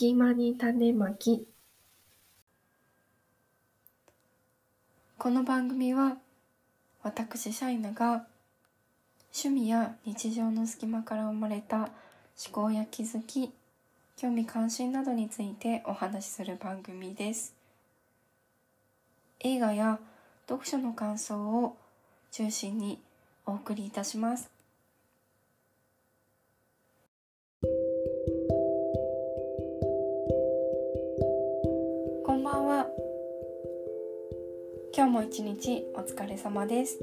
隙間に種まき。この番組は私シャイナが趣味や日常の隙間から生まれた思考や気づき興味関心などについてお話しする番組です。映画や読書の感想を中心にお送りいたします。今日も一日お疲れ様です。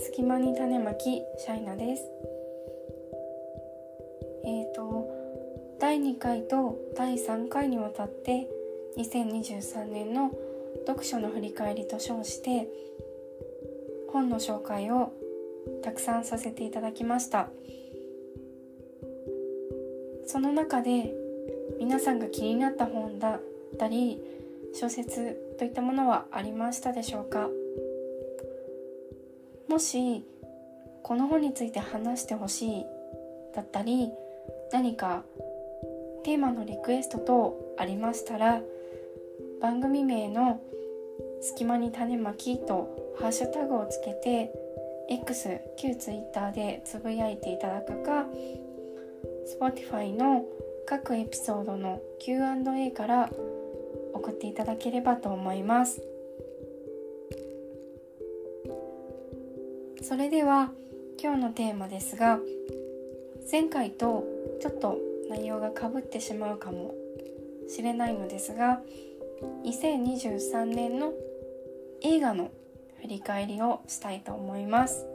隙間に種まきシャイナです。えっ、ー、と第2回と第3回にわたって2023年の読書の振り返りと称して本の紹介をたくさんさせていただきました。その中で皆さんが気になった本だったり小説といったものはありましたでしょうか？もしこの本について話してほしいだったり何かテーマのリクエスト等ありましたら番組名の「隙間に種まき」とハッシュタグをつけて X 旧 Twitter でつぶやいていただくか Spotify の各エピソードの Q&A から送っていただければと思います。それでは今日のテーマですが前回とちょっと内容がかぶってしまうかもしれないのですが2023年の映画の振り返りをしたいと思います。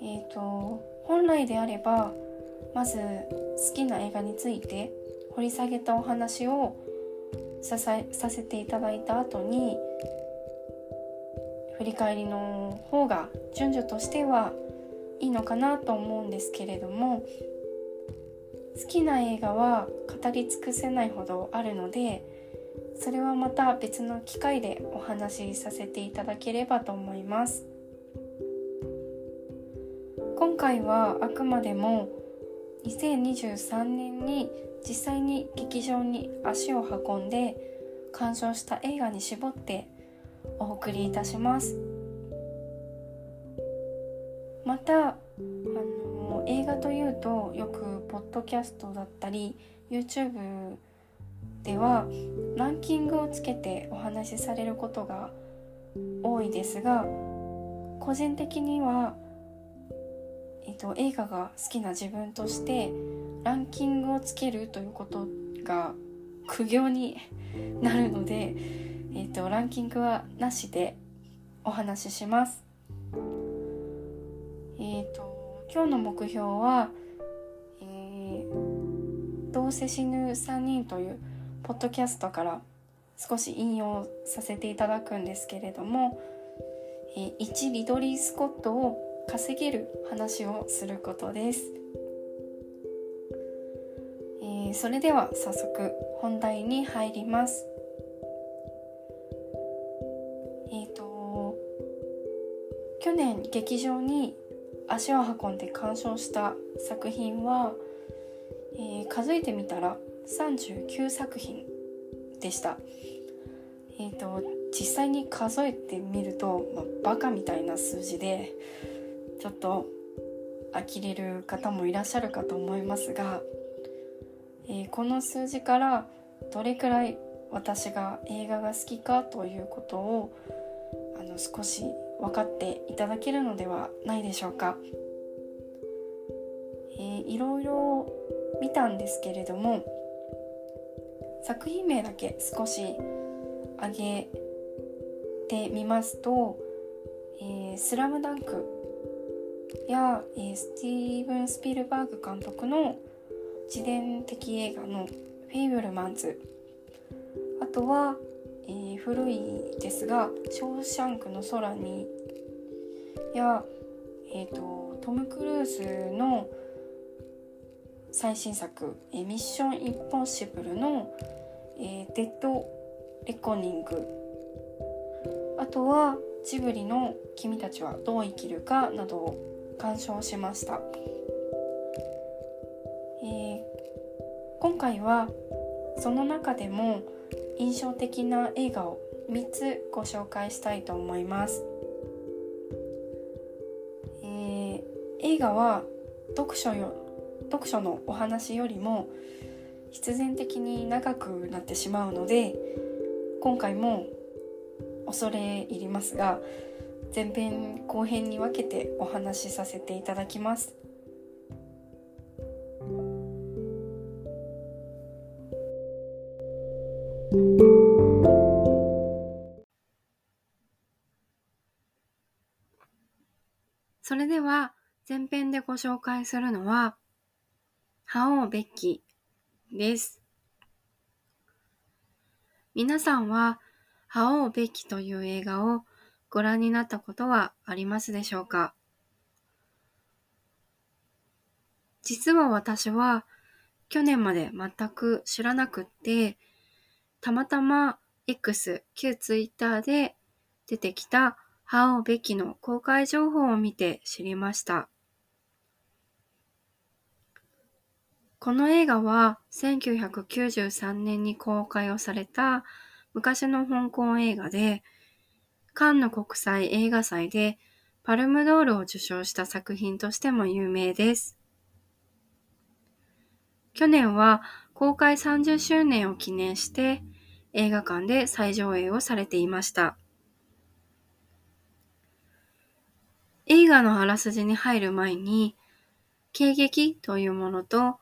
えっ、ー、と本来であればまず好きな映画について掘り下げたお話をさささせていただいた後に振り返りの方が順序としてはいいのかなと思うんですけれども好きな映画は語り尽くせないほどあるのでそれはまた別の機会でお話しさせていただければと思います。今回はあくまでも2023年に実際に劇場に足を運んで鑑賞した映画に絞ってお送りいたします。またあの映画というとよくポッドキャストだったり YouTube ではランキングをつけてお話しされることが多いですが個人的には、えっと、映画が好きな自分としてランキングをつけるということが苦行になるので、えっと、ランキングはなしでお話しします。えっ、と今日の目標は、えー、どうせ死ぬ3人というポッドキャストから少し引用させていただくんですけれども、え1リドリー・スコットを稼げる話をすることです、えー、それでは早速本題に入りますえっ、ー、と去年劇場に足を運んで鑑賞した作品は、えー、数えてみたら39作品でした。えーと、実際に数えてみると、まあ、バカみたいな数字でちょっと呆れる方もいらっしゃるかと思いますが、えー、この数字からどれくらい私が映画が好きかということをあの少し分かっていただけるのではないでしょうか。えー、いろいろ見たんですけれども作品名だけ少し挙げてみますと「えー、スラムダンクや、えー、スティーブン・スピルバーグ監督の自伝的映画の「フェイブルマンズ」あとは、えー、古いですが「ショーシャンクの空に」や、えーと、トム・クルーズの最新作「えミッション・インポッシブル」のえー、デッドレコニング。あとはジブリの「君たちはどう生きるか」などを鑑賞しました、今回はその中でも印象的な映画を3つご紹介したいと思います、えー、映画は読書よ読書のお話よりも必然的に長くなってしまうので今回も恐れ入りますが前編後編に分けてお話しさせていただきます。それでは前編でご紹介するのは「覇王ベッキ」です。皆さんは「覇王ベッキ」という映画をご覧になったことはありますでしょうか？実は私は去年まで全く知らなくってたまたま X 旧 Twitter で出てきた覇王べきの公開情報を見て知りました。この映画は1993年に公開をされた昔の香港映画で、カンヌ国際映画祭でパルムドールを受賞した作品としても有名です。去年は公開30周年を記念して映画館で再上映をされていました。映画のあらすじに入る前に、経劇というものと、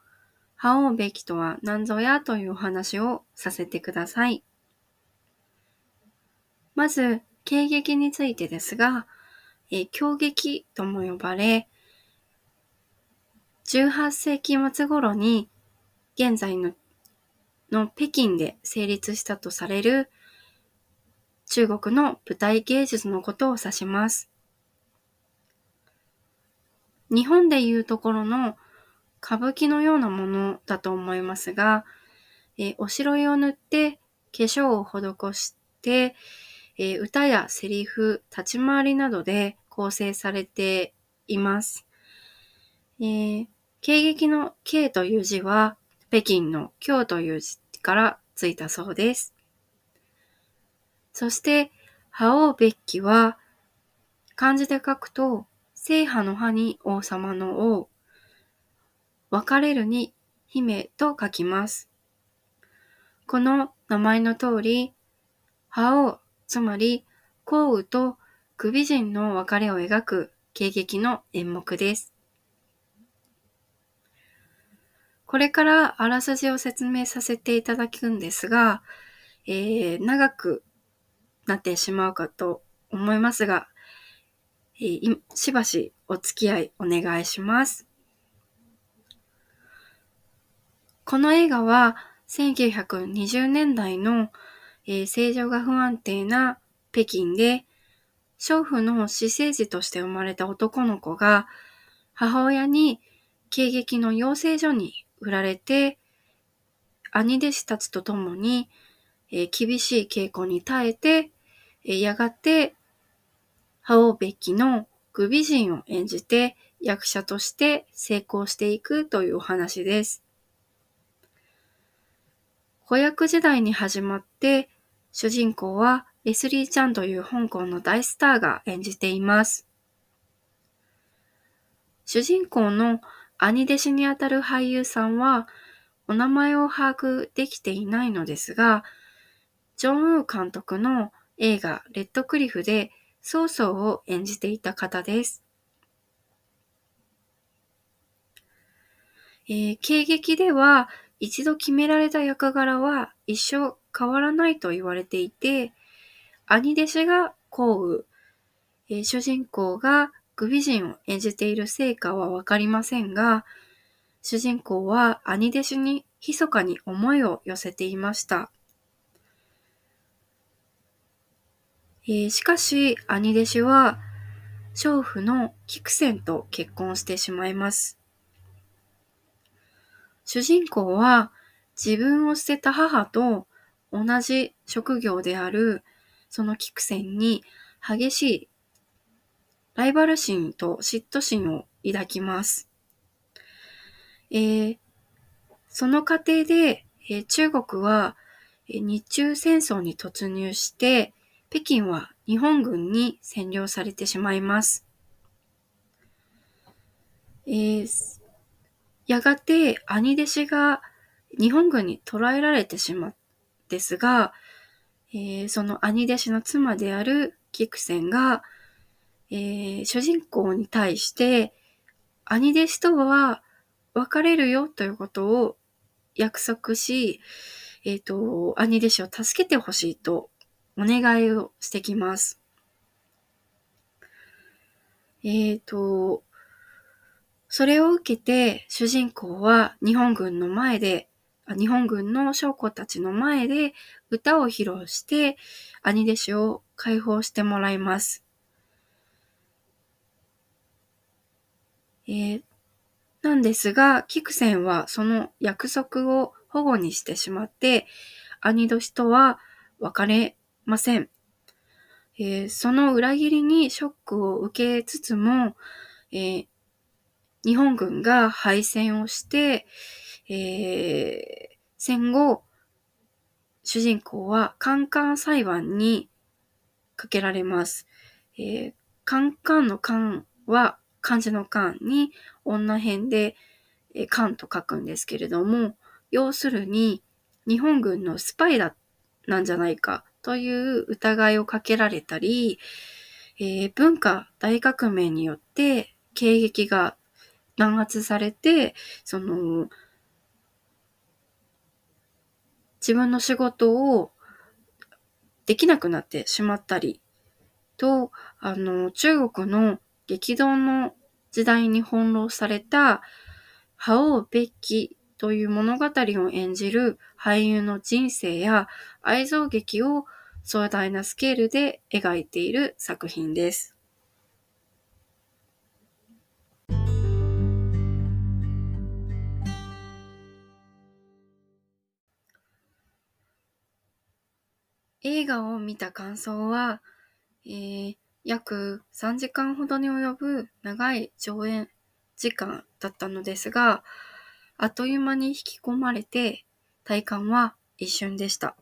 覇王べきとは何ぞやというお話をさせてください。まず、経劇についてですが、え狂劇とも呼ばれ、18世紀末頃に現在のの北京で成立したとされる中国の舞台芸術のことを指します。日本でいうところの歌舞伎のようなものだと思いますが、えおしろいを塗って化粧を施して、え歌やセリフ、立ち回りなどで構成されています。えー、経劇の経という字は北京の京という字からついたそうです。そして、覇王別記は漢字で書くと聖派の葉に王様の王、別れるに姫と書きます。この名前の通り、覇王、つまり皇羽と首人の別れを描く景劇の演目です。これからあらすじを説明させていただくんですが、えー、長くなってしまうかと思いますが、えー、しばしお付き合いお願いします。この映画は1920年代の、えー、政情が不安定な北京で、娼婦の私生児として生まれた男の子が、母親に警劇の養成所に売られて、兄弟子たちと共に、えー、厳しい稽古に耐えて、えー、やがて覇王べきの具美人を演じて役者として成功していくというお話です。子役時代に始まって、主人公はレスリー・ちゃんという香港の大スターが演じています。主人公の兄弟子にあたる俳優さんは、お名前を把握できていないのですが、ジョン・ウー監督の映画レッドクリフで曹操を演じていた方です。えー、経劇では一度決められた役柄は一生変わらないと言われていて、兄弟子が幸雨、えー、主人公がグ美人を演じている成果はわかりませんが、主人公は兄弟子に密かに思いを寄せていました。えー、しかし、兄弟子は、娼婦の菊仙と結婚してしまいます。主人公は、自分を捨てた母と同じ職業である、その菊仙に激しいライバル心と嫉妬心を抱きます。えー、その過程で、えー、中国は、日中戦争に突入して、北京は日本軍に占領されてしまいます。えー、やがて兄弟子が日本軍に捕らえられてしまうですが、えー、その兄弟子の妻である菊仙が、えー、主人公に対して、兄弟子とは別れるよということを約束し、えっ、ー、と、兄弟子を助けてほしいとお願いをしてきます。えっ、ー、と、それを受けて主人公は日本軍の前で、日本軍の将校たちの前で歌を披露して兄弟子を解放してもらいます。えー、なんですが、キクセンはその約束を保護にしてしまって、兄年とは別れません。えー、その裏切りにショックを受けつつも、えー、日本軍が敗戦をして、えー、戦後、主人公はカンカン裁判にかけられます。えー、カンカンのカンは漢字の漢に女編で、え漢と書くんですけれども、要するに日本軍のスパイだなんじゃないかという疑いをかけられたり、えー、文化大革命によって経撃が弾圧されて、その、自分の仕事をできなくなってしまったりと、あの、中国の激動の時代に翻弄された、覇王べきという物語を演じる俳優の人生や愛憎劇を壮大なスケールで描いている作品です。映画を見た感想は、えー、約3時間ほどに及ぶ長い上演時間だったのですが、あっという間に引き込まれて、体感は一瞬でした。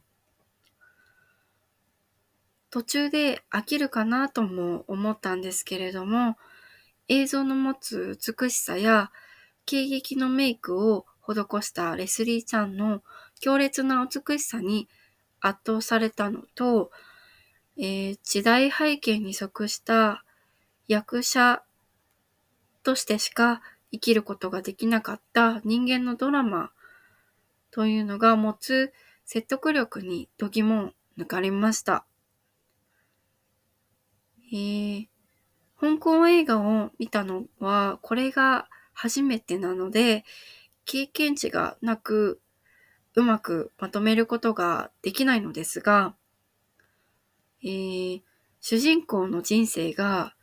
途中で飽きるかなとも思ったんですけれども、映像の持つ美しさや、軽劇のメイクを施したレスリーちゃんの強烈な美しさに圧倒されたのと、えー、時代背景に即した役者としてしか生きることができなかった人間のドラマというのが持つ説得力に度肝を抜かれました。えー、香港映画を見たのはこれが初めてなので経験値がなくうまくまとめることができないのですが、えー、主人公の人生が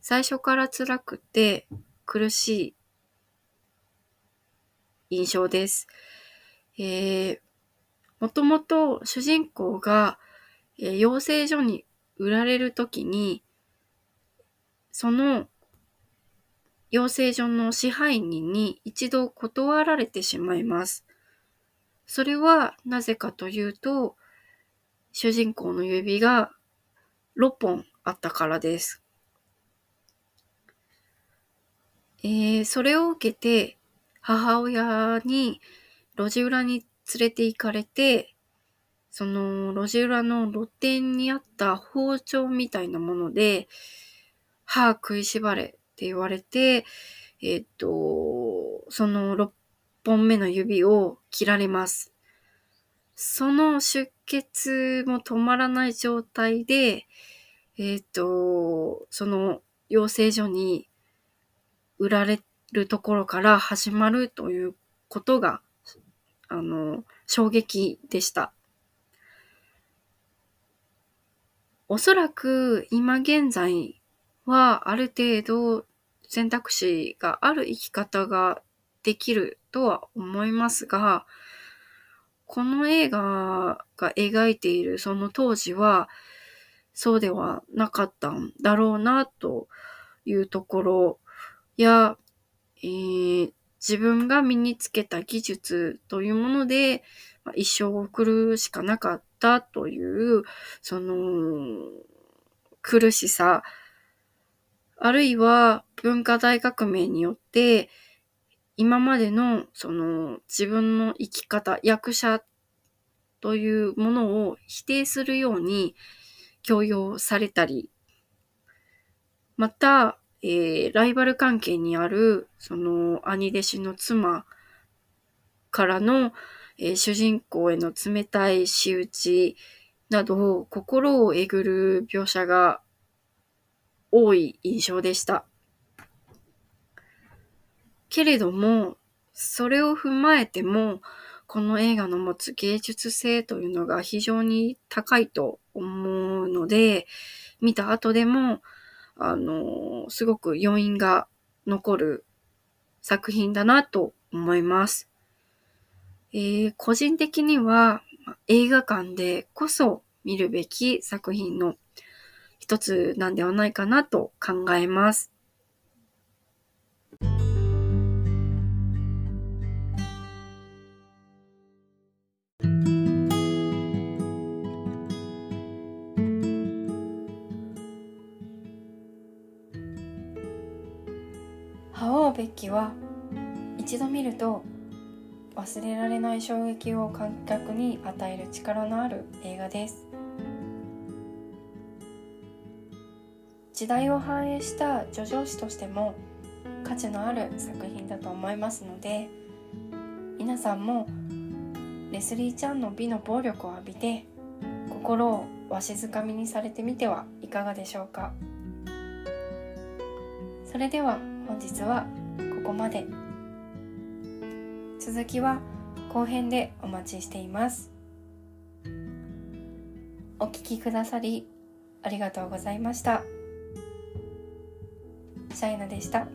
最初から辛くて苦しい印象です。えー、もともと主人公が、えー、養成所に売られるときに、その養成所の支配人に一度断られてしまいます。それはなぜかというと、主人公の指が6本あったからです。えー、それを受けて母親に路地裏に連れて行かれて、その路地裏の露店にあった包丁みたいなもので、歯食いしばれって言われて、えっ、と、その6本目の指を切られます。その出血も止まらない状態で、えっ、と、その養成所に売られるところから始まるということが、あの、衝撃でした。おそらく今現在はある程度選択肢がある生き方ができるとは思いますが、この映画が描いているその当時は、そうではなかったんだろうなというところや、えー、自分が身につけた技術というもので、まあ、一生を送るしかなかったという、その、苦しさ、あるいは文化大革命によって、今までのその自分の生き方、役者というものを否定するように強要されたり、また、えー、ライバル関係にある、その兄弟子の妻からの、えー、主人公への冷たい仕打ちなど、心をえぐる描写が多い印象でした。けれども、それを踏まえても、この映画の持つ芸術性というのが非常に高いと思うので、見た後でも、あの、すごく余韻が残る作品だなと思います。えー、個人的には映画館でこそ見るべき作品の一つなんではないかなと考えます。べきは一度見ると忘れられない衝撃を観客に与える力のある映画です。時代を反映した叙情詩としても価値のある作品だと思いますので皆さんもレスリーちゃんの美の暴力を浴びて心をわしづかみにされてみてはいかがでしょうか。それでは本日はここまで。続きは後編でお待ちしています。お聴きくださりありがとうございました。シャイナでした。